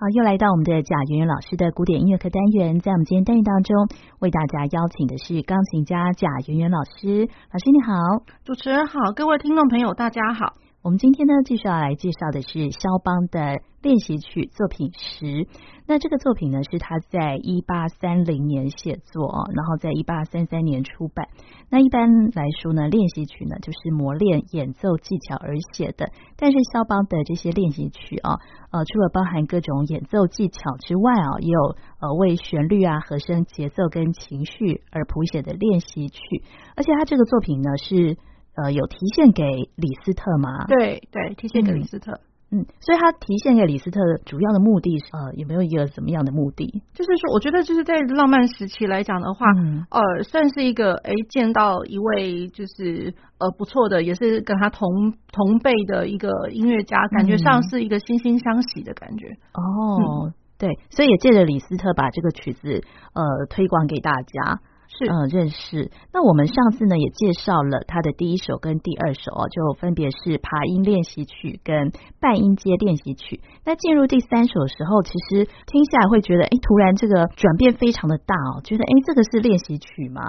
好，又来到我们的贾圆圆老师的古典音乐课单元，在我们今天单元当中，为大家邀请的是钢琴家贾圆圆老师。老师你好，主持人好，各位听众朋友大家好。我们今天呢，继续要来介绍的是肖邦的练习曲作品十。那这个作品呢，是他在一八三零年写作，然后在一八三三年出版。那一般来说呢，练习曲呢，就是磨练演奏技巧而写的。但是肖邦的这些练习曲啊，呃，除了包含各种演奏技巧之外啊，也有呃为旋律啊、和声、节奏跟情绪而谱写的练习曲。而且他这个作品呢是。呃，有提献给李斯特吗？对对，提献给李斯特嗯。嗯，所以他提献给李斯特的主要的目的是呃，有没有一个什么样的目的？就是说，我觉得就是在浪漫时期来讲的话，嗯、呃，算是一个哎，见到一位就是呃不错的，也是跟他同同辈的一个音乐家，感觉上是一个惺惺相惜的感觉。哦，嗯、对，所以也借着李斯特把这个曲子呃推广给大家。是嗯，认识。那我们上次呢也介绍了他的第一首跟第二首哦，就分别是爬音练习曲跟半音阶练习曲。那进入第三首的时候，其实听下来会觉得，哎，突然这个转变非常的大哦，觉得哎，这个是练习曲吗？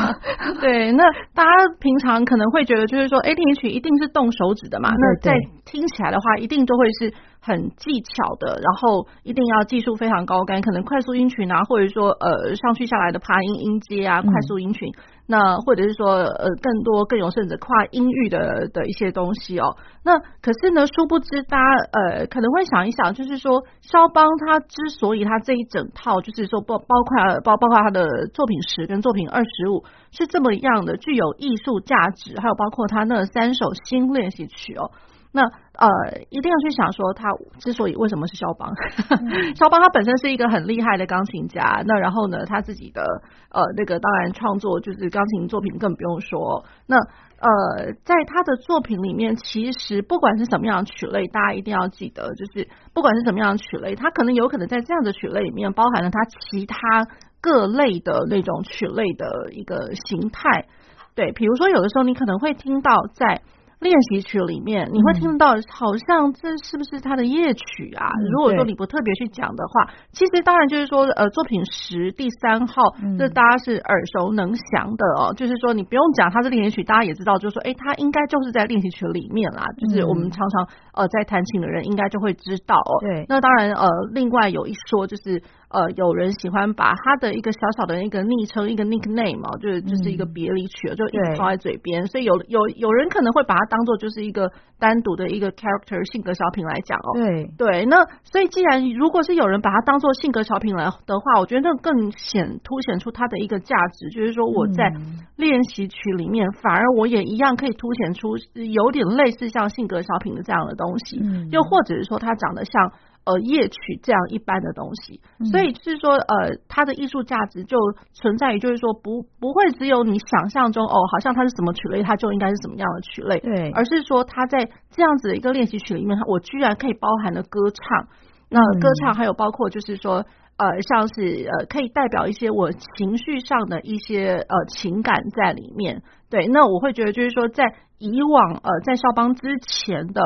对，那大家平常可能会觉得，就是说，哎，练习曲一定是动手指的嘛，那在听起来的话，一定都会是。很技巧的，然后一定要技术非常高干，可能快速音群啊，或者说呃上去下来的爬音音阶啊，快速音群，嗯、那或者是说呃更多更有甚至跨音域的的一些东西哦。那可是呢，殊不知大家呃可能会想一想，就是说肖邦他之所以他这一整套就是说包包括包包括他的作品十跟作品二十五是这么样的具有艺术价值，还有包括他那三首新练习曲哦。那呃，一定要去想说，他之所以为什么是肖邦？嗯、肖邦他本身是一个很厉害的钢琴家，那然后呢，他自己的呃那个当然创作就是钢琴作品更不用说。那呃，在他的作品里面，其实不管是什么样的曲类，大家一定要记得，就是不管是什么样的曲类，他可能有可能在这样的曲类里面包含了他其他各类的那种曲类的一个形态。对，比如说有的时候你可能会听到在。练习曲里面，你会听到好像这是不是他的夜曲啊？嗯、如果说你不特别去讲的话，其实当然就是说，呃，作品十第三号，这大家是耳熟能详的哦。就是说，你不用讲它是练习曲，大家也知道，就是说，哎，他应该就是在练习曲里面啦。就是我们常常呃在弹琴的人应该就会知道哦。对，那当然呃，另外有一说就是。呃，有人喜欢把他的一个小小的一个昵称，一个 nickname 哦，就是就是一个别离曲，就一直放在嘴边，所以有有有人可能会把它当做就是一个单独的一个 character 性格小品来讲哦。对对，那所以既然如果是有人把它当做性格小品来的话，我觉得那更显凸显出它的一个价值，就是说我在练习曲里面，反而我也一样可以凸显出有点类似像性格小品的这样的东西，又或者是说它长得像。呃，夜曲这样一般的东西，所以就是说，呃，它的艺术价值就存在于，就是说，不不会只有你想象中，哦，好像它是什么曲类，它就应该是什么样的曲类，对，而是说，它在这样子的一个练习曲里面，我居然可以包含了歌唱，那歌唱还有包括就是说，呃，像是呃，可以代表一些我情绪上的一些呃情感在里面，对，那我会觉得就是说，在以往呃，在肖邦之前的。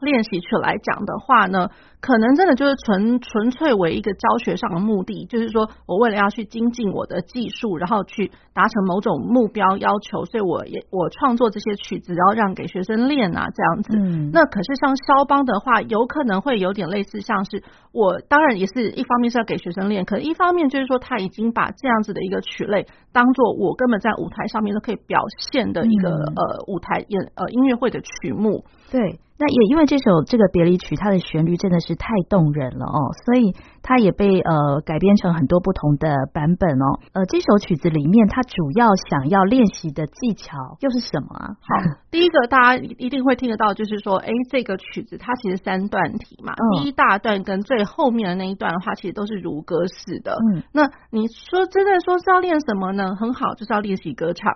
练习曲来讲的话呢，可能真的就是纯纯粹为一个教学上的目的，就是说我为了要去精进我的技术，然后去达成某种目标要求，所以我也我创作这些曲子，然后让给学生练啊这样子。嗯。那可是像肖邦的话，有可能会有点类似，像是我当然也是一方面是要给学生练，可一方面就是说他已经把这样子的一个曲类当做我根本在舞台上面都可以表现的一个、嗯、呃舞台演呃音乐会的曲目。对。那也因为这首这个别离曲，它的旋律真的是太动人了哦，所以它也被呃改编成很多不同的版本哦。呃，这首曲子里面，它主要想要练习的技巧又是什么啊？好，第一个大家一定会听得到，就是说，哎，这个曲子它其实三段体嘛，嗯、第一大段跟最后面的那一段的话，其实都是如歌式的。嗯，那你说真的说是要练什么呢？很好，就是要练习歌唱。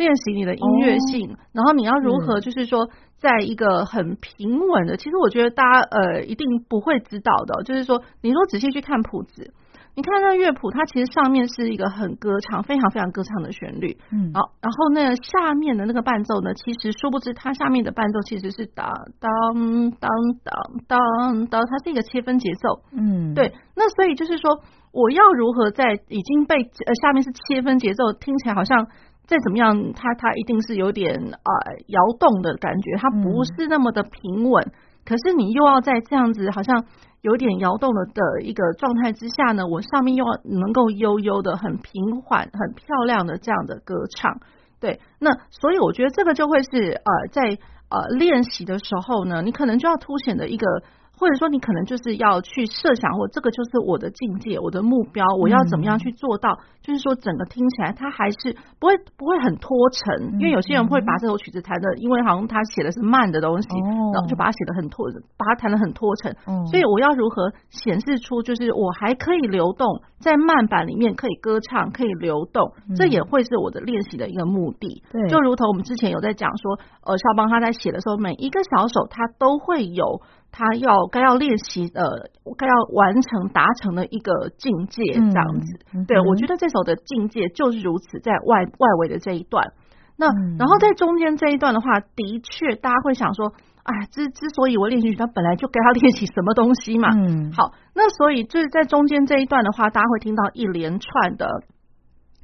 练习你的音乐性，哦、然后你要如何，就是说，在一个很平稳的，其实我觉得大家呃一定不会知道的，就是说，你如果仔细去看谱子，你看那乐谱，它其实上面是一个很歌唱，非常非常歌唱的旋律。嗯，好，然后那下面的那个伴奏呢，其实殊不知它下面的伴奏其实是当当当当当当，它是一个切分节奏。嗯，对。那所以就是说，我要如何在已经被呃下面是切分节奏，听起来好像再怎么样，它它一定是有点呃摇动的感觉，它不是那么的平稳。可是你又要在这样子好像有点摇动了的一个状态之下呢，我上面又要能够悠悠的、很平缓、很漂亮的这样的歌唱，对，那所以我觉得这个就会是呃在呃练习的时候呢，你可能就要凸显的一个。或者说你可能就是要去设想，或这个就是我的境界，我的目标，我要怎么样去做到？嗯、就是说整个听起来它还是不会不会很拖沉，因为有些人会把这首曲子弹的，因为好像他写的是慢的东西，哦、然后就把它写的很拖，把它弹的很拖沉。哦、所以我要如何显示出就是我还可以流动，在慢板里面可以歌唱，可以流动，嗯、这也会是我的练习的一个目的。对，就如同我们之前有在讲说，呃，肖邦他在写的时候，每一个小手他都会有。他要该要练习的，该要完成达成的一个境界，这样子。嗯、对，我觉得这首的境界就是如此，在外外围的这一段。那、嗯、然后在中间这一段的话，的确大家会想说，哎，之之所以我练习曲，他本来就该要练习什么东西嘛。嗯。好，那所以就是在中间这一段的话，大家会听到一连串的。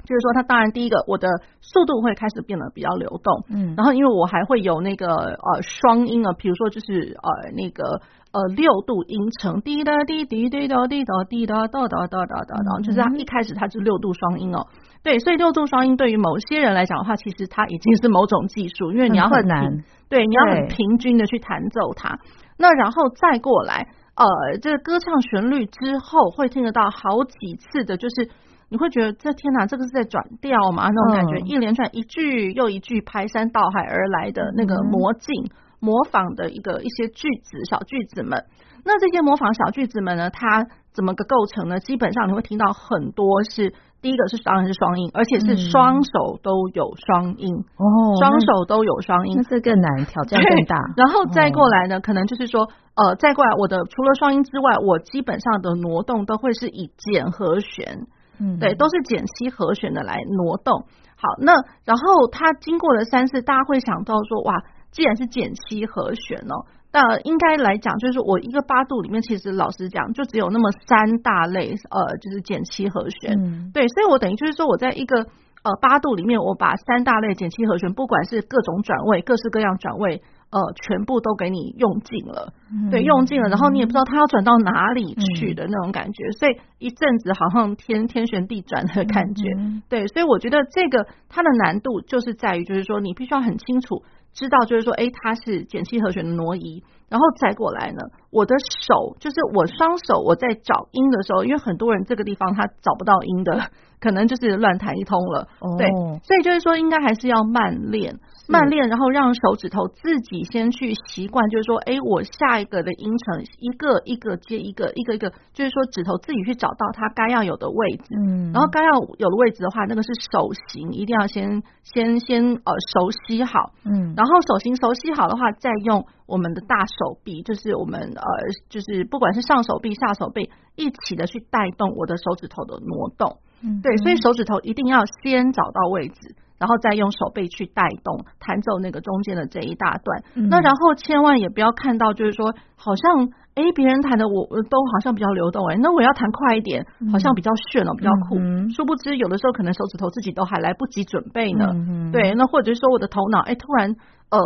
就是说，它当然第一个，我的速度会开始变得比较流动，嗯，然后因为我还会有那个呃双音啊，比如说就是呃那个呃六度音程，滴答滴滴滴答滴答滴答哒哒哒哒哒哒，就是它一开始它是六度双音哦，对，所以六度双音对于某些人来讲的话，其实它已经是某种技术，因为你要很难，对，你要很平均的去弹奏它，那然后再过来，呃，这个歌唱旋律之后会听得到好几次的，就是。你会觉得这天哪，这个是在转调嘛？那种感觉，一连串一句又一句排山倒海而来的那个魔镜模仿的一个一些句子小句子们，那这些模仿小句子们呢，它怎么个构成呢？基本上你会听到很多是第一个是当然是双音，而且是双手都有双音哦，双手都有双音，那这更难，挑战更大。然后再过来呢，可能就是说呃，再过来我的除了双音之外，我基本上的挪动都会是以减和弦。嗯，对，都是减七和弦的来挪动。好，那然后它经过了三次，大家会想到说，哇，既然是减七和弦哦，那应该来讲，就是我一个八度里面，其实老实讲，就只有那么三大类，呃，就是减七和弦。嗯，对，所以我等于就是说，我在一个呃八度里面，我把三大类减七和弦，不管是各种转位，各式各样转位。呃，全部都给你用尽了，嗯、对，用尽了，然后你也不知道它要转到哪里去的那种感觉，嗯、所以一阵子好像天天旋地转的感觉，嗯、对，所以我觉得这个它的难度就是在于，就是说你必须要很清楚知道，就是说，哎，它是减七和弦的挪移，然后再过来呢，我的手就是我双手我在找音的时候，因为很多人这个地方他找不到音的，可能就是乱弹一通了，哦、对，所以就是说应该还是要慢练。慢练，然后让手指头自己先去习惯，就是说，哎，我下一个的音程一个一个接一个，一个一个，就是说指头自己去找到它该要有的位置。嗯，然后该要有的位置的话，那个是手型，一定要先先先呃熟悉好。嗯，然后手型熟悉好的话，再用我们的大手臂，就是我们呃，就是不管是上手臂、下手臂一起的去带动我的手指头的挪动。嗯，对，所以手指头一定要先找到位置。然后再用手背去带动弹奏那个中间的这一大段，嗯、那然后千万也不要看到就是说好像哎别人弹的我都好像比较流动哎，那我要弹快一点，好像比较炫哦，比较酷。嗯、殊不知有的时候可能手指头自己都还来不及准备呢。嗯、对，那或者是说我的头脑哎突然。呃，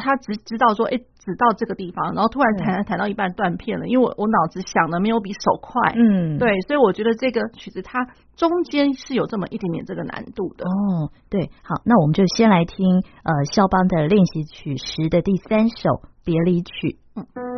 他只知道说，哎，只到这个地方，然后突然弹弹到一半断片了，因为我我脑子想的没有比手快，嗯，对，所以我觉得这个曲子它中间是有这么一点点这个难度的。哦，对，好，那我们就先来听呃肖邦的练习曲十的第三首别离曲。嗯。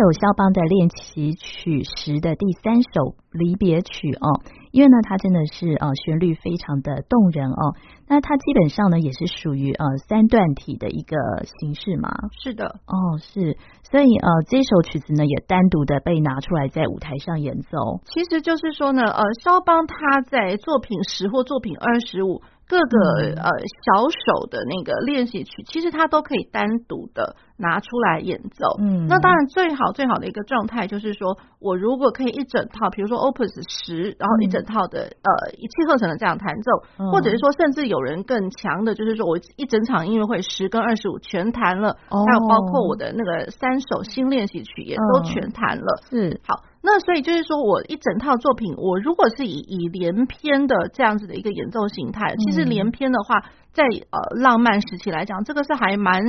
首肖邦的练习曲时的第三首离别曲哦，因为呢，它真的是呃旋律非常的动人哦。那它基本上呢，也是属于呃三段体的一个形式嘛。是的，哦，是，所以呃这首曲子呢，也单独的被拿出来在舞台上演奏。其实就是说呢，呃，肖邦他在作品十或作品二十五。各个呃小手的那个练习曲，其实它都可以单独的拿出来演奏。嗯，那当然最好最好的一个状态就是说，我如果可以一整套，比如说 Opus 十，然后一整套的、嗯、呃一气呵成的这样弹奏，嗯、或者是说甚至有人更强的，就是说我一整场音乐会十跟二十五全弹了，哦、还有包括我的那个三首新练习曲也都全弹了。是、嗯、好。那所以就是说，我一整套作品，我如果是以以连篇的这样子的一个演奏形态，其实连篇的话，在呃浪漫时期来讲，这个是还蛮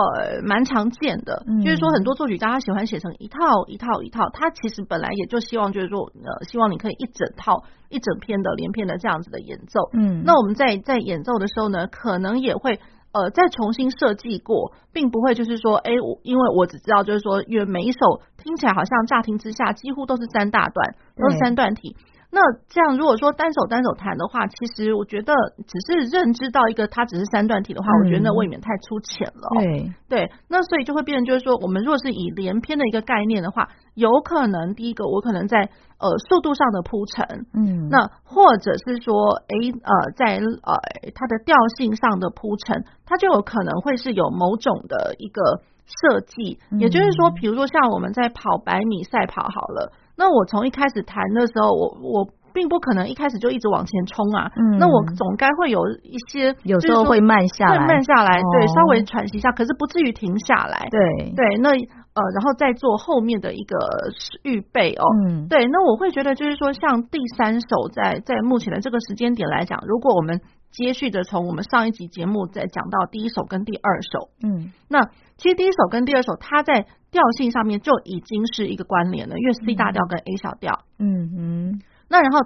呃蛮常见的。就是说，很多作曲家他喜欢写成一套一套一套，他其实本来也就希望就是说，呃，希望你可以一整套一整篇的连篇的这样子的演奏。嗯，那我们在在演奏的时候呢，可能也会。呃，再重新设计过，并不会就是说，哎，我因为我只知道就是说，因为每一首听起来好像乍听之下几乎都是三大段，都是三段体。那这样如果说单手单手弹的话，其实我觉得只是认知到一个它只是三段体的话，嗯、我觉得那未免太粗浅了。对对，那所以就会变成就是说，我们如果是以连篇的一个概念的话，有可能第一个我可能在呃速度上的铺陈，嗯，那或者是说，哎呃在呃它的调性上的铺陈，它就有可能会是有某种的一个设计，嗯、也就是说，比如说像我们在跑百米赛跑好了。那我从一开始弹的时候，我我并不可能一开始就一直往前冲啊。嗯。那我总该会有一些，有时候会慢下来，会慢下来，对，稍微喘息一下，可是不至于停下来。对对，那呃，然后再做后面的一个预备哦。嗯。对，那我会觉得就是说，像第三首在在目前的这个时间点来讲，如果我们接续的从我们上一集节目再讲到第一首跟第二首，嗯，那其实第一首跟第二首它在调性上面就已经是一个关联了，因为 C 大调跟 A 小调，嗯嗯，那然后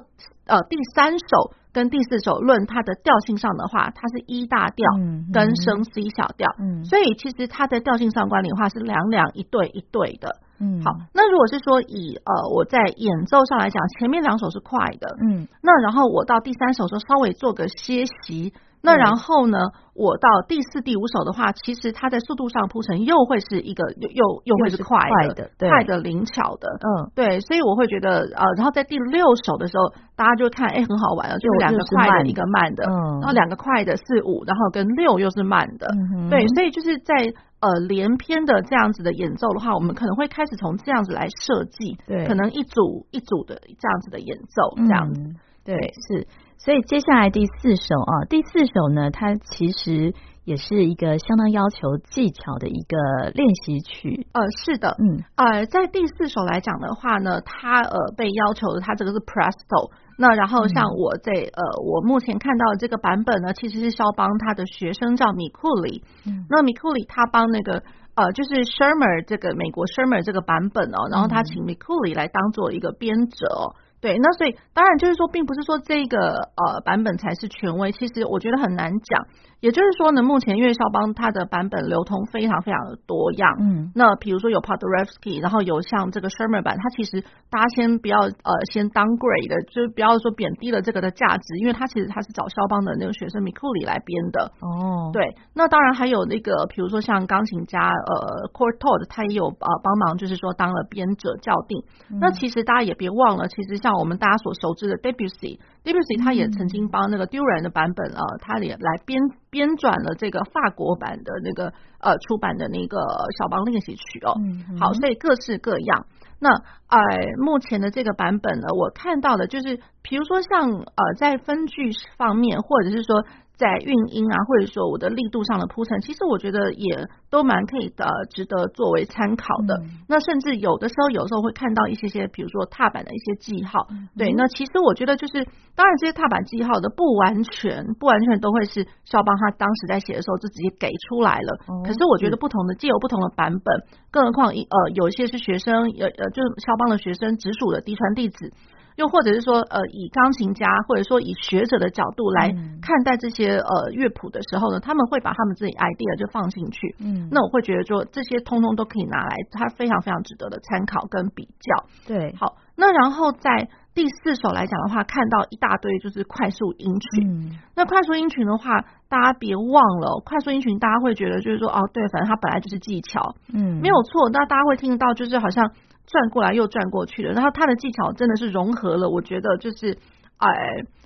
呃第三首跟第四首论它的调性上的话，它是 E 大调跟升 C 小调，嗯，所以其实它在调性上关联的话是两两一对一对的。嗯，好，那如果是说以呃我在演奏上来讲，前面两首是快的，嗯，那然后我到第三首的时候稍微做个歇息。那然后呢，我到第四、第五首的话，其实它在速度上铺陈又会是一个又又又会是快的、快的、灵巧的，嗯，对，所以我会觉得呃，然后在第六首的时候，大家就看，哎，很好玩了，就是两个快的，一个慢的，嗯，然后两个快的四五，然后跟六又是慢的，对，所以就是在呃连篇的这样子的演奏的话，我们可能会开始从这样子来设计，对，可能一组一组的这样子的演奏，这样子，对，是。所以接下来第四首啊，第四首呢，它其实也是一个相当要求技巧的一个练习曲。呃，是的，嗯，呃，在第四首来讲的话呢，它呃被要求的，它这个是 Presto。那然后像我在呃，我目前看到的这个版本呢，其实是肖邦他的学生叫米库里。嗯，那米库里他帮那个呃，就是 Schirmer 这个美国 Schirmer 这个版本哦，然后他请米库里来当做一个编者哦。对，那所以当然就是说，并不是说这个呃版本才是权威，其实我觉得很难讲。也就是说呢，目前因为肖邦他的版本流通非常非常的多样，嗯，那比如说有 Paderewski，然后有像这个 Schirmer 版，它其实大家先不要呃先 downgrade 的，就是不要说贬低了这个的价值，因为它其实它是找肖邦的那个学生米库里来编的哦。对，那当然还有那个比如说像钢琴家呃 Courtauld 他也有呃帮忙，就是说当了编者校订。嗯、那其实大家也别忘了，其实像我们大家所熟知的 Debussy。Debussy 他也曾经帮那个 Durand 的版本啊，他也来编编撰了这个法国版的那个呃出版的那个小邦练习曲哦。好，所以各式各样。那呃，目前的这个版本呢，我看到的就是，比如说像呃在分句方面，或者是说。在运音啊，或者说我的力度上的铺陈，其实我觉得也都蛮可以的，值得作为参考的。嗯、那甚至有的时候，有时候会看到一些些，比如说踏板的一些记号。嗯、对，那其实我觉得就是，当然这些踏板记号的不完全，不完全都会是肖邦他当时在写的时候就直接给出来了。嗯、可是我觉得不同的，既有不同的版本，更何况一呃，有一些是学生，呃呃，就是肖邦的学生直属的嫡传弟子。又或者是说，呃，以钢琴家或者说以学者的角度来看待这些呃乐谱的时候呢，他们会把他们自己 idea 就放进去。嗯，那我会觉得说这些通通都可以拿来，它非常非常值得的参考跟比较。对，好，那然后在第四首来讲的话，看到一大堆就是快速音群。嗯，那快速音群的话，大家别忘了，快速音群大家会觉得就是说，哦，对，反正它本来就是技巧。嗯，没有错。那大家会听到，就是好像。转过来又转过去的，然后它的技巧真的是融合了，我觉得就是，哎，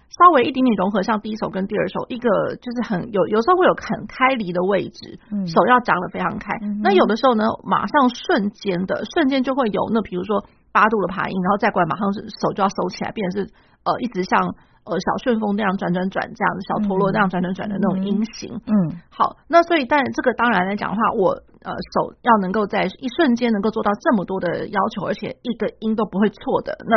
稍微一点点融合，像第一首跟第二首，一个就是很有有时候会有很开离的位置，手要张得非常开。嗯、那有的时候呢，马上瞬间的瞬间就会有那比如说八度的爬音，然后再过来马上手就要收起来，变成是呃一直像。呃，小旋风那样转转转，这样子小陀螺那样转转转的那种音型，嗯，好，那所以，但这个当然来讲的话，我呃手要能够在一瞬间能够做到这么多的要求，而且一个音都不会错的，那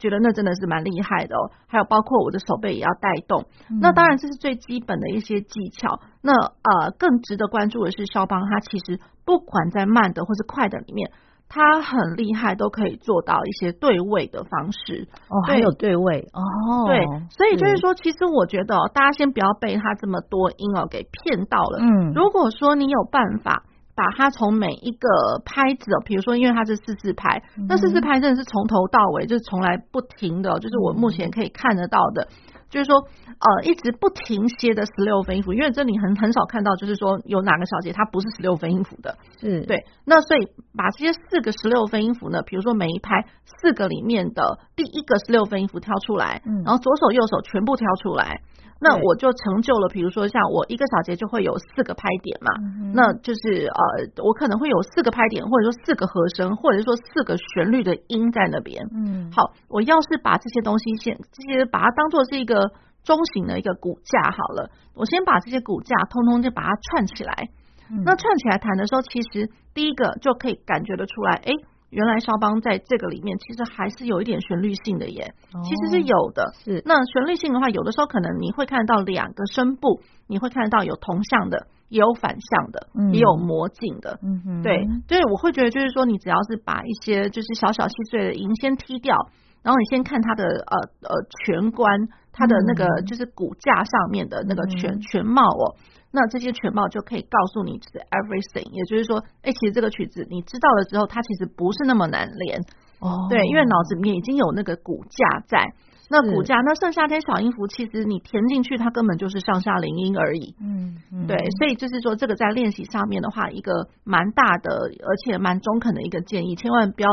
觉得那真的是蛮厉害的哦。还有包括我的手背也要带动，嗯、那当然这是最基本的一些技巧。那呃，更值得关注的是肖邦，他其实不管在慢的或是快的里面。他很厉害，都可以做到一些对位的方式哦，还有对位哦，对，所以就是说，其实我觉得大家先不要被他这么多音哦给骗到了。嗯，如果说你有办法把它从每一个拍子哦，比如说因为它是四四拍，那四四拍真的是从头到尾就是从来不停的，就是我目前可以看得到的。就是说，呃，一直不停歇的十六分音符，因为这里很很少看到，就是说有哪个小节它不是十六分音符的，是对。那所以把这些四个十六分音符呢，比如说每一拍四个里面的第一个十六分音符挑出来，嗯，然后左手右手全部挑出来。那我就成就了，比如说像我一个小节就会有四个拍点嘛，嗯、那就是呃，我可能会有四个拍点，或者说四个和声，或者说四个旋律的音在那边。嗯，好，我要是把这些东西先这些把它当做是一个中型的一个骨架好了，我先把这些骨架通通就把它串起来。嗯、那串起来弹的时候，其实第一个就可以感觉得出来，哎。原来肖邦在这个里面其实还是有一点旋律性的耶，其实是有的。是那旋律性的话，有的时候可能你会看到两个声部，你会看得到有同向的，也有反向的，也有魔镜的。嗯哼，对，对，我会觉得就是说，你只要是把一些就是小小细碎的音先踢掉，然后你先看它的呃呃全观，它的那个就是骨架上面的那个全全貌哦。那这些全貌就可以告诉你是 everything，也就是说，哎，其实这个曲子你知道了之后，它其实不是那么难练哦。对，因为脑子里面已经有那个骨架在，那骨架，那剩下这些小音符，其实你填进去，它根本就是上下零音而已。嗯，嗯对，所以就是说，这个在练习上面的话，一个蛮大的，而且蛮中肯的一个建议，千万不要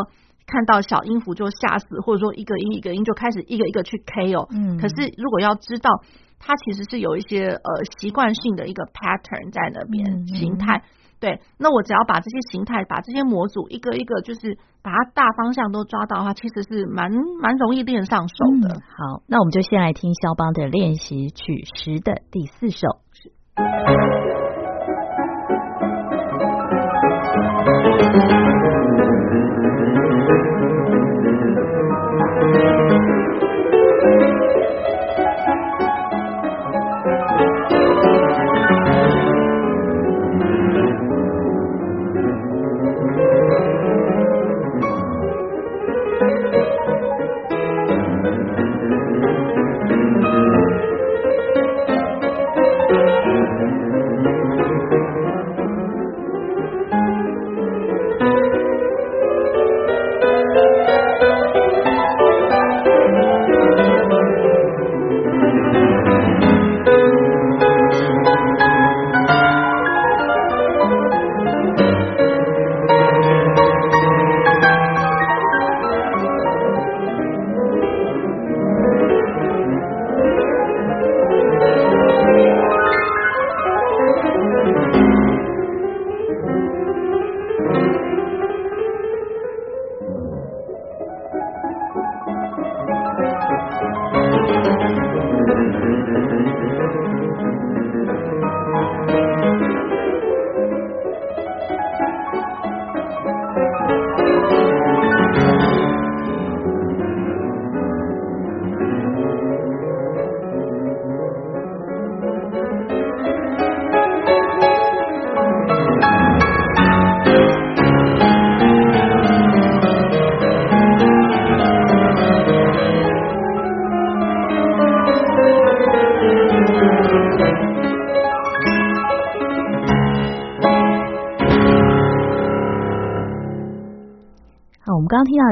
看到小音符就吓死，或者说一个音一个音就开始一个一个去 K 哦。嗯，可是如果要知道。它其实是有一些呃习惯性的一个 pattern 在那边形态。对，那我只要把这些形态，把这些模组一个一个，就是把它大方向都抓到的话，其实是蛮蛮容易练上手的。好，那我们就先来听肖邦的练习曲十的第四首。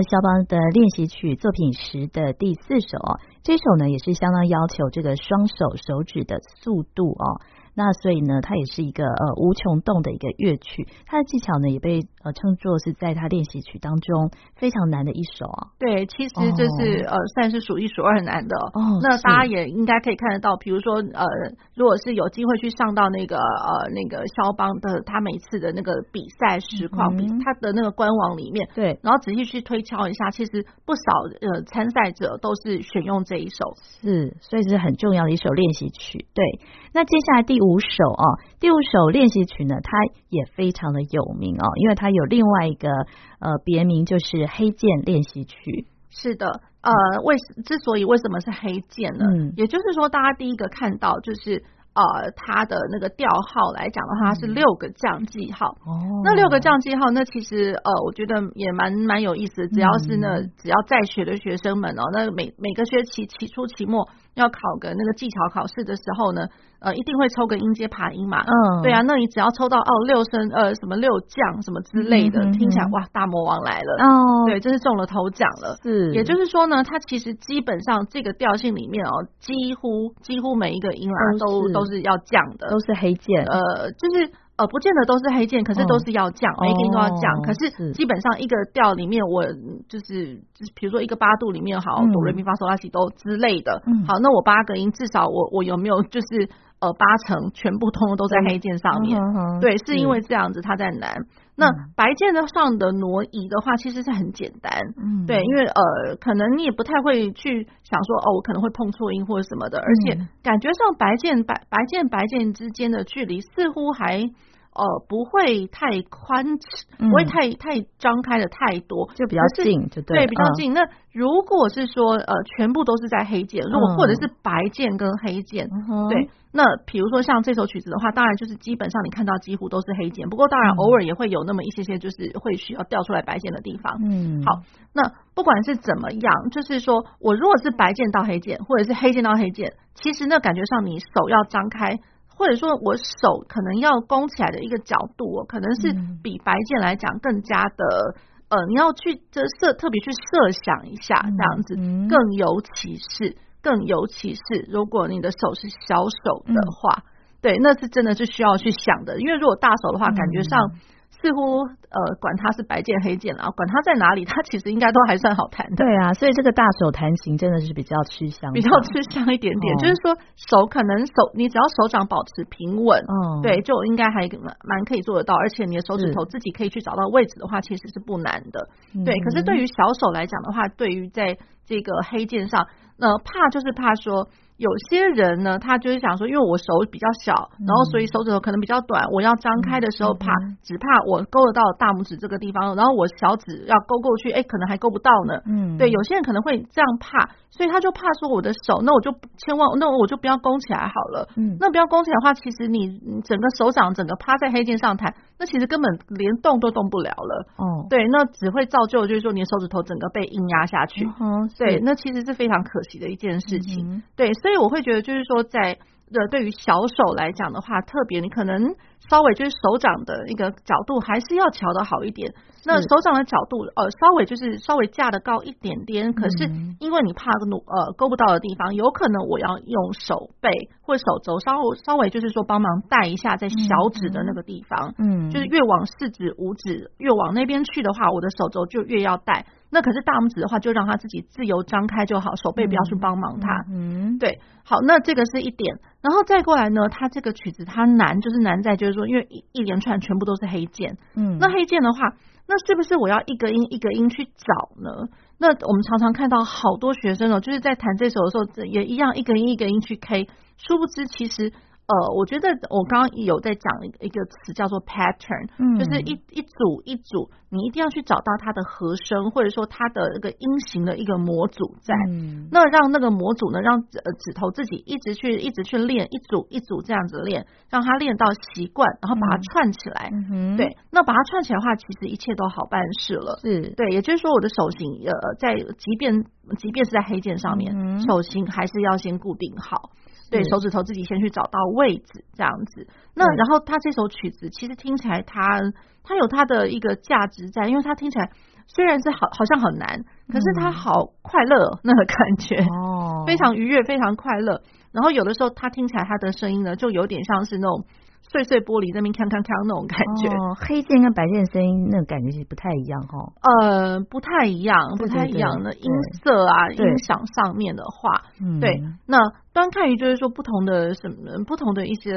肖邦的练习曲作品十的第四首哦，这首呢也是相当要求这个双手手指的速度哦。那所以呢，它也是一个呃无穷动的一个乐曲，它的技巧呢也被呃称作是在他练习曲当中非常难的一首啊。对，其实这是、哦、呃算是数一数二很难的。哦，那大家也应该可以看得到，比如说呃，如果是有机会去上到那个呃那个肖邦的他每次的那个比赛实况比，他、嗯、的那个官网里面，对，然后仔细去推敲一下，其实不少呃参赛者都是选用这一首，是，所以是很重要的一首练习曲。对，那接下来第五首啊，第五首练习曲呢，它也非常的有名哦，因为它有另外一个呃别名，就是黑键练习曲。是的，呃，为之所以为什么是黑键呢？嗯，也就是说，大家第一个看到就是呃它的那个调号来讲的话，它是六个降记号。哦，那六个降记号，那其实呃，我觉得也蛮蛮有意思。只要是那只要在学的学生们哦，那每每个学期期初期末要考个那个技巧考试的时候呢。呃，一定会抽个音阶爬音嘛？嗯，对啊，那你只要抽到哦六声呃什么六降什么之类的，嗯、听起来哇大魔王来了哦，对，这是中了头奖了。是，也就是说呢，它其实基本上这个调性里面哦，几乎几乎每一个音啊都都是要降的，都是黑键。呃，就是。呃，不见得都是黑键，可是都是要降，每个音都要降。可是基本上一个调里面，我就是就是，比如说一个八度里面，好，哆来咪发嗦拉西哆之类的。好，那我八个音，至少我我有没有就是呃八成全部通通都在黑键上面？对，是因为这样子它在难。那白键的上的挪移的话，其实是很简单，嗯，对，因为呃，可能你也不太会去想说，哦，我可能会碰错音或者什么的，而且感觉上白键白白键白键之间的距离似乎还。呃，不会太宽，不会太太张开的太多，就比较近，就对，对，比较近。那如果是说呃，全部都是在黑键，如果或者是白键跟黑键，对，那比如说像这首曲子的话，当然就是基本上你看到几乎都是黑键，不过当然偶尔也会有那么一些些就是会需要调出来白键的地方。嗯，好，那不管是怎么样，就是说我如果是白键到黑键，或者是黑键到黑键，其实那感觉上你手要张开。或者说我手可能要弓起来的一个角度，可能是比白键来讲更加的呃，你要去这设特别去设想一下这样子，更尤其是更尤其是如果你的手是小手的话，对，那是真的是需要去想的，因为如果大手的话，感觉上。似乎呃，管它是白键黑键啊，管它在哪里，它其实应该都还算好弹的。对啊，所以这个大手弹琴真的是比较吃香，比较吃香一点点。哦、就是说手可能手，你只要手掌保持平稳，嗯，对，就应该还蛮蛮可以做得到。而且你的手指头自己可以去找到位置的话，其实是不难的。是对，可是对于小手来讲的话，对于在这个黑键上，那怕就是怕说。有些人呢，他就是想说，因为我手比较小，然后所以手指头可能比较短，我要张开的时候怕，只怕我勾得到大拇指这个地方，然后我小指要勾过去，哎，可能还勾不到呢。嗯，对，有些人可能会这样怕，所以他就怕说我的手，那我就千万，那我就不要弓起来好了。嗯，那不要弓起来的话，其实你整个手掌整个趴在黑键上弹，那其实根本连动都动不了了。哦，对，那只会造就就是说你的手指头整个被硬压下去。嗯，对，那其实是非常可惜的一件事情。对，所以我会觉得，就是说，在的对于小手来讲的话，特别你可能稍微就是手掌的一个角度，还是要调的好一点。那手掌的角度，呃，稍微就是稍微架的高一点点。可是因为你怕努呃勾不到的地方，有可能我要用手背或手肘稍稍微就是说帮忙带一下在小指的那个地方。嗯，就是越往四指五指越往那边去的话，我的手肘就越要带。那可是大拇指的话，就让他自己自由张开就好，手背不要去帮忙他。嗯，对，好，那这个是一点，然后再过来呢，它这个曲子它难就是难在就是说，因为一一连串全部都是黑键，嗯，那黑键的话，那是不是我要一个音一个音去找呢？那我们常常看到好多学生哦，就是在弹这首的时候，也一样一个音一个音去 K，殊不知其实。呃，我觉得我刚刚有在讲一个词叫做 pattern，嗯，就是一一组一组，你一定要去找到它的和声，或者说它的一个音型的一个模组在，嗯，那让那个模组呢，让呃指头自己一直去一直去练，一组一组这样子练，让它练到习惯，然后把它串起来，嗯，对，那把它串起来的话，其实一切都好办事了，是。对，也就是说我的手型呃，在即便即便是在黑键上面，嗯，手型还是要先固定好。对，手指头自己先去找到位置，这样子。那然后他这首曲子其实听起来，它它有它的一个价值在，因为它听起来虽然是好好像很难，可是他好快乐那个感觉哦，非常愉悦，非常快乐。然后有的时候他听起来他的声音呢，就有点像是那种。碎碎玻璃那边锵锵锵那种感觉，哦，黑键跟白键声音那个感觉是不太一样哈。呃，不太一样，不太一样的音色啊，音响上面的话，对。那端看于就是说不同的什么，不同的一些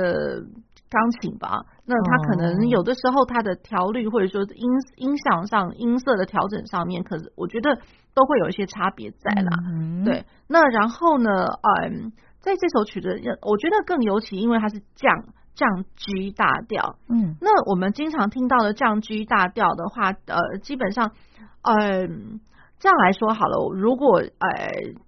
钢琴吧。那它可能有的时候它的调律或者说音音响上音色的调整上面，可是我觉得都会有一些差别在啦。嗯、对。那然后呢，嗯，在这首曲子，我觉得更尤其，因为它是降。降 G 大调，嗯，那我们经常听到的降 G 大调的话，呃，基本上，呃，这样来说好了，如果呃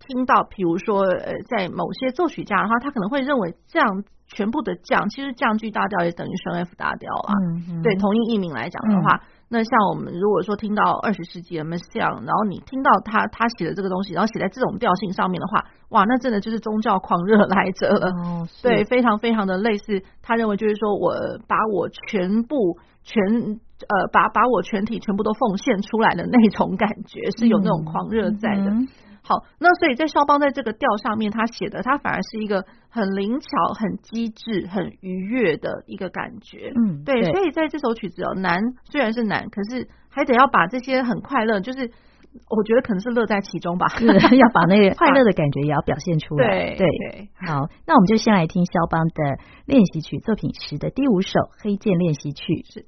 听到，比如说呃，在某些作曲家的话，他可能会认为这样全部的降，其实降 G 大调也等于升 F 大调了，嗯，对，同音译名来讲的话。嗯那像我们如果说听到二十世纪的 Messiaen，然后你听到他他写的这个东西，然后写在这种调性上面的话，哇，那真的就是宗教狂热来着了。哦，对，非常非常的类似，他认为就是说我把我全部全呃把把我全体全部都奉献出来的那种感觉，是有那种狂热在的。嗯嗯好，那所以在肖邦在这个调上面，他写的他反而是一个很灵巧、很机智、很愉悦的一个感觉。嗯，对，对，所以在这首曲子哦，难虽然是难，可是还得要把这些很快乐，就是我觉得可能是乐在其中吧，是要把那个 快乐的感觉也要表现出来。对对，对，好，那我们就先来听肖邦的练习曲作品十的第五首黑键练习曲。是。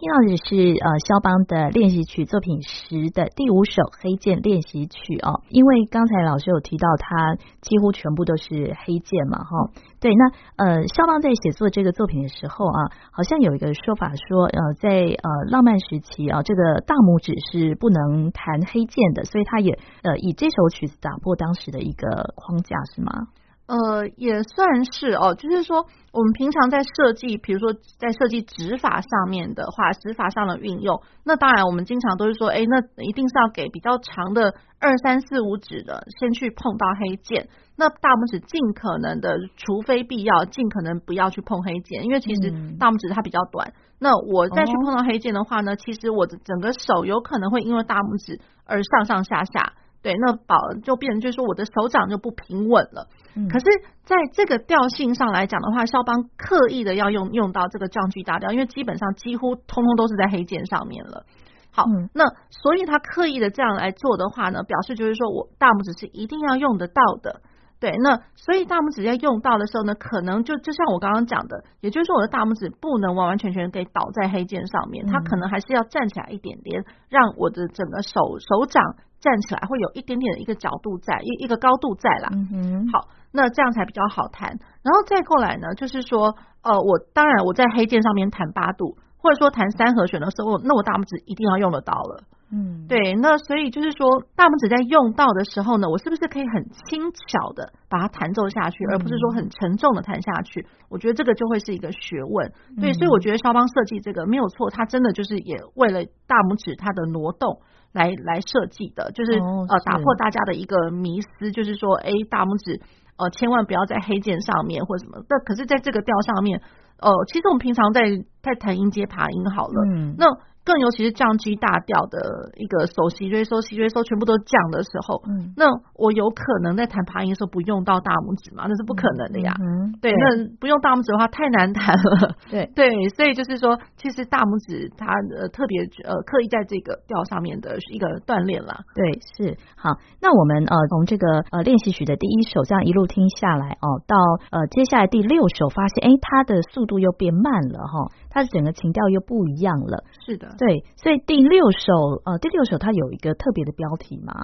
听到的是呃肖邦的练习曲作品十的第五首黑键练习曲哦，因为刚才老师有提到他几乎全部都是黑键嘛哈，对，那呃肖邦在写作这个作品的时候啊，好像有一个说法说呃在呃浪漫时期啊，这个大拇指是不能弹黑键的，所以他也呃以这首曲子打破当时的一个框架是吗？呃，也算是哦，就是说，我们平常在设计，比如说在设计指法上面的话，指法上的运用，那当然我们经常都是说，哎，那一定是要给比较长的二三四五指的先去碰到黑键，那大拇指尽可能的，除非必要，尽可能不要去碰黑键，因为其实大拇指它比较短，那我再去碰到黑键的话呢，其实我的整个手有可能会因为大拇指而上上下下。对，那保就变成就是说我的手掌就不平稳了。嗯。可是在这个调性上来讲的话，肖邦刻意的要用用到这个降 G 大调，因为基本上几乎通通都是在黑键上面了。好，嗯、那所以他刻意的这样来做的话呢，表示就是说我大拇指是一定要用得到的。对，那所以大拇指在用到的时候呢，可能就就像我刚刚讲的，也就是说我的大拇指不能完完全全给倒在黑键上面，它可能还是要站起来一点点，让我的整个手手掌站起来会有一点点的一个角度在，一一个高度在啦。嗯哼。好，那这样才比较好弹。然后再过来呢，就是说，呃，我当然我在黑键上面弹八度。或者说弹三和弦的时候，那我大拇指一定要用得到了。嗯，对，那所以就是说，大拇指在用到的时候呢，我是不是可以很轻巧的把它弹奏下去，而不是说很沉重的弹下去？我觉得这个就会是一个学问。对，所以我觉得肖邦设计这个没有错，他真的就是也为了大拇指它的挪动来来设计的，就是呃打破大家的一个迷思，就是说，哎，大拇指呃千万不要在黑键上面或者什么。那可是在这个调上面，呃，其实我们平常在在弹音阶爬音好了，嗯，那。更尤其是降 G 大调的一个手席瑞收西瑞收全部都降的时候，嗯，那我有可能在弹爬音的时候不用到大拇指吗？那是不可能的呀。嗯，对，对，那不用大拇指的话太难弹了。对 对，所以就是说，其实大拇指它呃特别呃刻意在这个调上面的一个锻炼啦。对，是好。那我们呃从这个呃练习曲的第一首这样一路听下来哦，到呃接下来第六首发现，哎，它的速度又变慢了哈，它的整个情调又不一样了。是的。对，所以第六首呃，第六首它有一个特别的标题吗？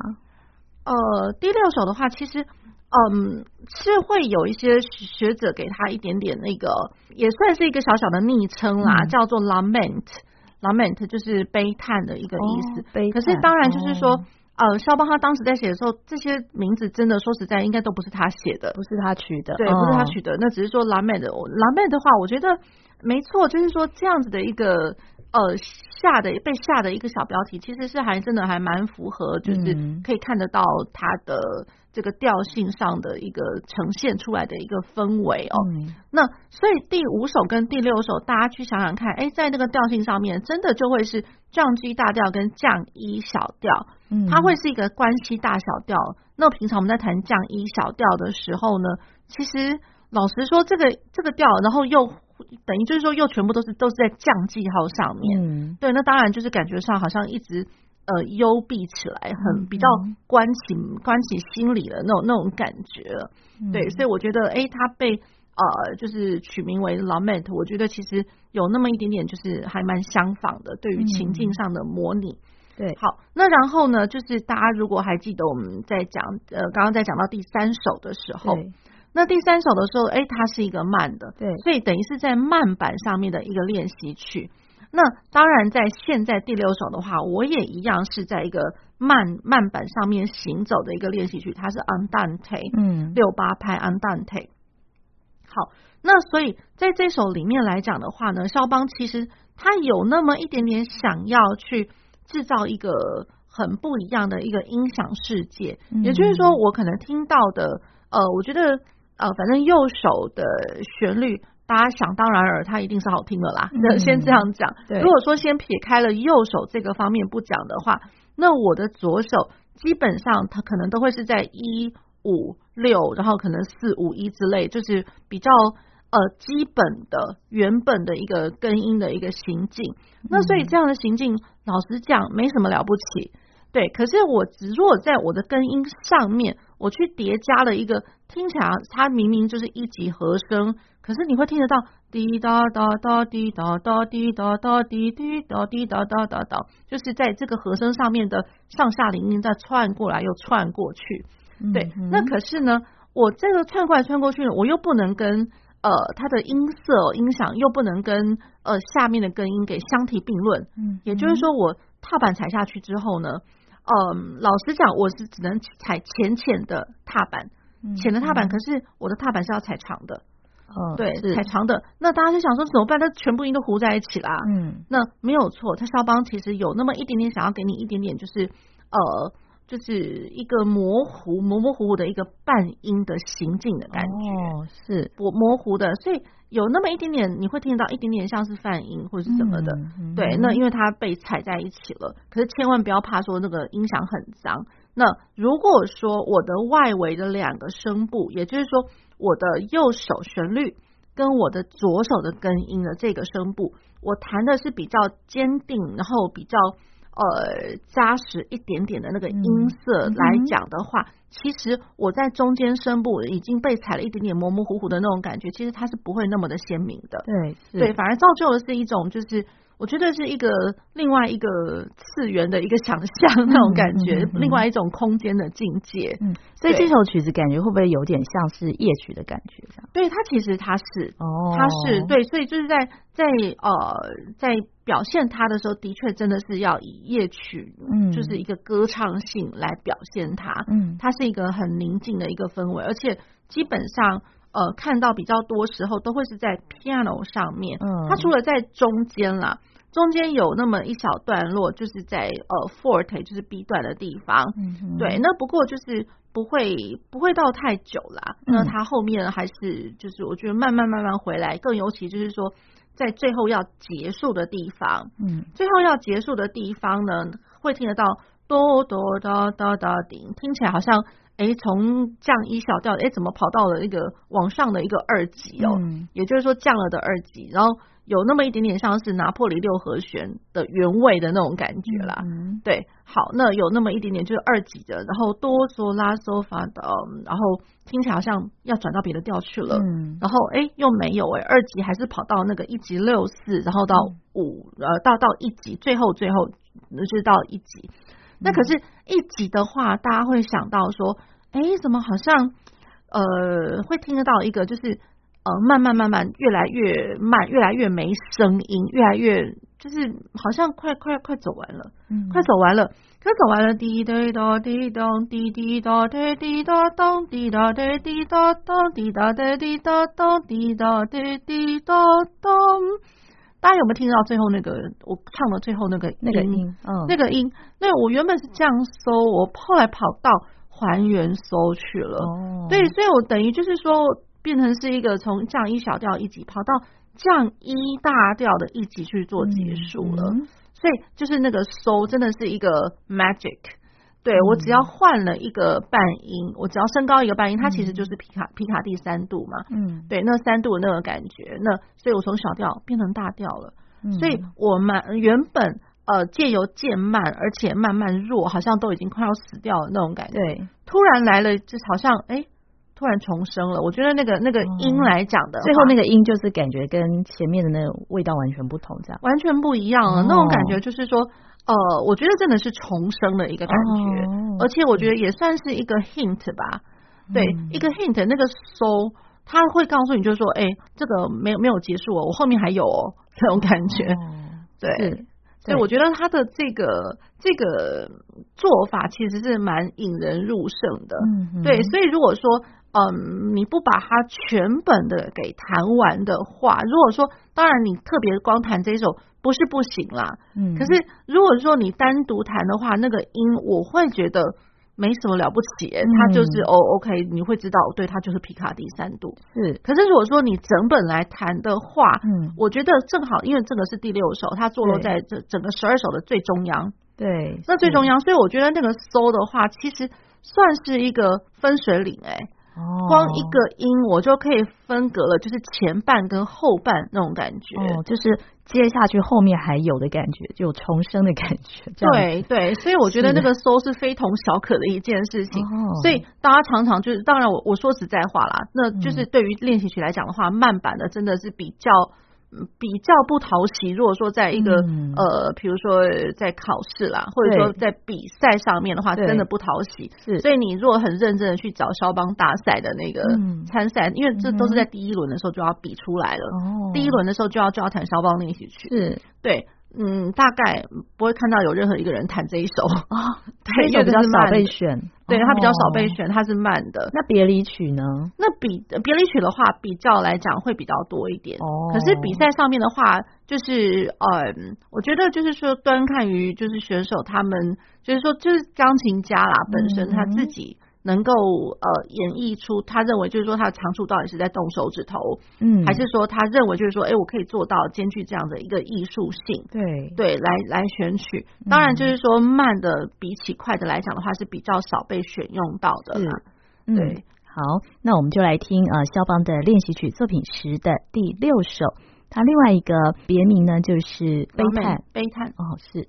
呃，第六首的话，其实嗯是会有一些学者给他一点点那个，也算是一个小小的昵称啦，嗯、叫做 lament，lament 就是悲叹的一个意思。哦、悲叹，可是当然就是说，哦、呃，肖邦他当时在写的时候，这些名字真的说实在，应该都不是他写的，不是他取的，对，哦、不是他取的，那只是说 lament，lament 的话，我觉得没错，就是说这样子的一个。呃，下的被下的一个小标题，其实是还真的还蛮符合，就是可以看得到它的这个调性上的一个呈现出来的一个氛围哦。嗯、那所以第五首跟第六首，大家去想想看，哎，在那个调性上面，真的就会是降 G 大调跟降 E 小调，嗯，它会是一个关系大小调。那平常我们在谈降 E 小调的时候呢，其实老实说，这个这个调，然后又。等于就是说，又全部都是都是在降记号上面，嗯，对，那当然就是感觉上好像一直呃幽闭起来，很比较关起关起心里的那种那种感觉，对，所以我觉得，哎，他被呃就是取名为 Lament，我觉得其实有那么一点点就是还蛮相仿的，对于情境上的模拟，对，好，那然后呢，就是大家如果还记得我们在讲呃刚刚在讲到第三首的时候。那第三首的时候，哎，它是一个慢的，对，所以等于是在慢板上面的一个练习曲。那当然，在现在第六首的话，我也一样是在一个慢慢板上面行走的一个练习曲，它是 Andante，嗯，六八拍 Andante。好，那所以在这首里面来讲的话呢，肖邦其实他有那么一点点想要去制造一个很不一样的一个音响世界，嗯、也就是说，我可能听到的，呃，我觉得。呃，反正右手的旋律，大家想当然耳，它一定是好听的啦。那、嗯、先这样讲。对如果说先撇开了右手这个方面不讲的话，那我的左手基本上它可能都会是在一五六，然后可能四五一之类，就是比较呃基本的原本的一个根音的一个行进。嗯、那所以这样的行进，老实讲没什么了不起。对，可是我只如果在我的根音上面，我去叠加了一个听起来它明明就是一级和声，可是你会听得到滴答答答滴答答滴答答滴滴答滴答答答答，就是在这个和声上面的上下铃音在串过来又串过去。对，那可是呢，我这个串过来串过去呢，我又不能跟呃它的音色音响又不能跟呃下面的根音给相提并论。嗯，也就是说我踏板踩下去之后呢。嗯，老实讲，我是只能踩浅浅的踏板，浅的踏板。可是我的踏板是要踩长的，嗯，对，踩长的。那大家就想说怎么办？它全部音都糊在一起啦。嗯，那没有错，它肖邦其实有那么一点点想要给你一点点，就是呃。就是一个模糊、模模糊糊的一个半音的行进的感觉，哦，是模模糊的，所以有那么一点点，你会听到一点点像是泛音或者是什么的，嗯、对。那因为它被踩在一起了，可是千万不要怕说那个音响很脏。那如果说我的外围的两个声部，也就是说我的右手旋律跟我的左手的根音的这个声部，我弹的是比较坚定，然后比较。呃，扎实一点点的那个音色来讲的话，其实我在中间声部已经被踩了一点点模模糊糊的那种感觉，其实它是不会那么的鲜明的。对，对，反而造就的是一种就是。我觉得是一个另外一个次元的一个想象 那种感觉，嗯嗯嗯、另外一种空间的境界。嗯，所以这首曲子感觉会不会有点像是夜曲的感觉？这样？对，它其实它是哦，它是对，所以就是在在呃在表现它的时候，的确真的是要以夜曲，嗯，就是一个歌唱性来表现它。嗯，它是一个很宁静的一个氛围，而且基本上。呃，看到比较多时候都会是在 piano 上面，嗯，它除了在中间啦，中间有那么一小段落，就是在呃 forte 就是 B 段的地方，嗯，对，那不过就是不会不会到太久啦，嗯，那它后面还是就是我觉得慢慢慢慢回来，更尤其就是说在最后要结束的地方，嗯，最后要结束的地方呢，会听得到哆哆哆哆哆顶，听起来好像。哎，从降一小调，哎，怎么跑到了一个往上的一个二级哦？嗯、也就是说降了的二级，然后有那么一点点像是拿破仑六和弦的原味的那种感觉啦。嗯、对，好，那有那么一点点就是二级的，然后哆嗦拉嗦发的，然后听起来好像要转到别的调去了。嗯，然后哎又没有哎，二级还是跑到那个一级六四，然后到五呃到到一级，最后最后就是到一级。那可是，一集的话，大家会想到说，哎，怎么好像，呃，会听得到一个，就是呃，慢慢慢慢，越来越慢，越来越没声音，越来越，就是好像快快快走完了，嗯，快走完了，快走完了，滴答答滴咚，滴滴答滴滴答咚，滴答滴滴答咚，滴答答滴答咚，滴答答滴答咚。大家有没有听到最后那个我唱的最后那个那个音？嗯，那个音，那我原本是这样搜，我后来跑到还原搜去了。哦，对，所以我等于就是说变成是一个从降一小调一级跑到降一大调的一级去做结束了。嗯嗯，所以就是那个搜真的是一个 magic。对，我只要换了一个半音，我只要升高一个半音，它其实就是皮卡皮卡第三度嘛。嗯，对，那三度那个感觉，那所以我从小调变成大调了。嗯，所以我们原本呃借由渐慢，而且慢慢弱，好像都已经快要死掉了那种感觉。对，突然来了，就好像哎，突然重生了。我觉得那个那个音来讲的，最后那个音就是感觉跟前面的那个味道完全不同，这样完全不一样了。那种感觉就是说。呃，我觉得真的是重生的一个感觉，哦、而且我觉得也算是一个 hint 吧。嗯、对，一个 hint，那个 so 他会告诉你，就是说，哎、欸，这个没有没有结束哦，我后面还有哦，这种感觉。哦、对，所以我觉得他的这个这个做法其实是蛮引人入胜的。嗯，对，所以如果说。嗯，你不把它全本的给弹完的话，如果说，当然你特别光弹这一首不是不行啦，嗯，可是如果说你单独弹的话，那个音我会觉得没什么了不起，欸，它就是哦，OK，你会知道，对，它就是皮卡第三度，是。可是如果说你整本来弹的话，嗯，我觉得正好，因为这个是第六首，它坐落在这整个十二首的最中央，对，那最中央，所以我觉得那个 so 的话，其实算是一个分水岭，哎。光一个音，我就可以分隔了，就是前半跟后半那种感觉，哦，就是接下去后面还有的感觉，就有重生的感觉。对对，所以我觉得那个搜是非同小可的一件事情。哦，所以大家常常就是，当然我我说实在话啦，那就是对于练习曲来讲的话，慢版的真的是比较。比较不讨喜。如果说在一个、嗯、呃，比如说在考试啦，或者说在比赛上面的话，真的不讨喜。是，所以你如果很认真的去找肖邦大赛的那个参赛，嗯、因为这都是在第一轮的时候就要比出来了。哦，第一轮的时候就要就要弹肖邦练习曲。是，对。嗯，大概不会看到有任何一个人弹这一首啊，对，也比较少被选，对，它比较少被选，它是慢的。那别离曲呢？那比别离曲的话，比较来讲会比较多一点。哦，可是比赛上面的话，就是嗯，我觉得就是说端看于就是选手他们，就是说就是钢琴家啦，本身他自己。能够呃演绎出他认为就是说他的长处到底是在动手指头，嗯，还是说他认为就是说，哎，我可以做到兼具这样的一个艺术性，对。对，来来选取。当然就是说慢的比起快的来讲的话是比较少被选用到的啦。嗯、对，好，那我们就来听呃肖邦的练习曲作品十的第六首，它另外一个别名呢就是悲叹，悲叹。哦是。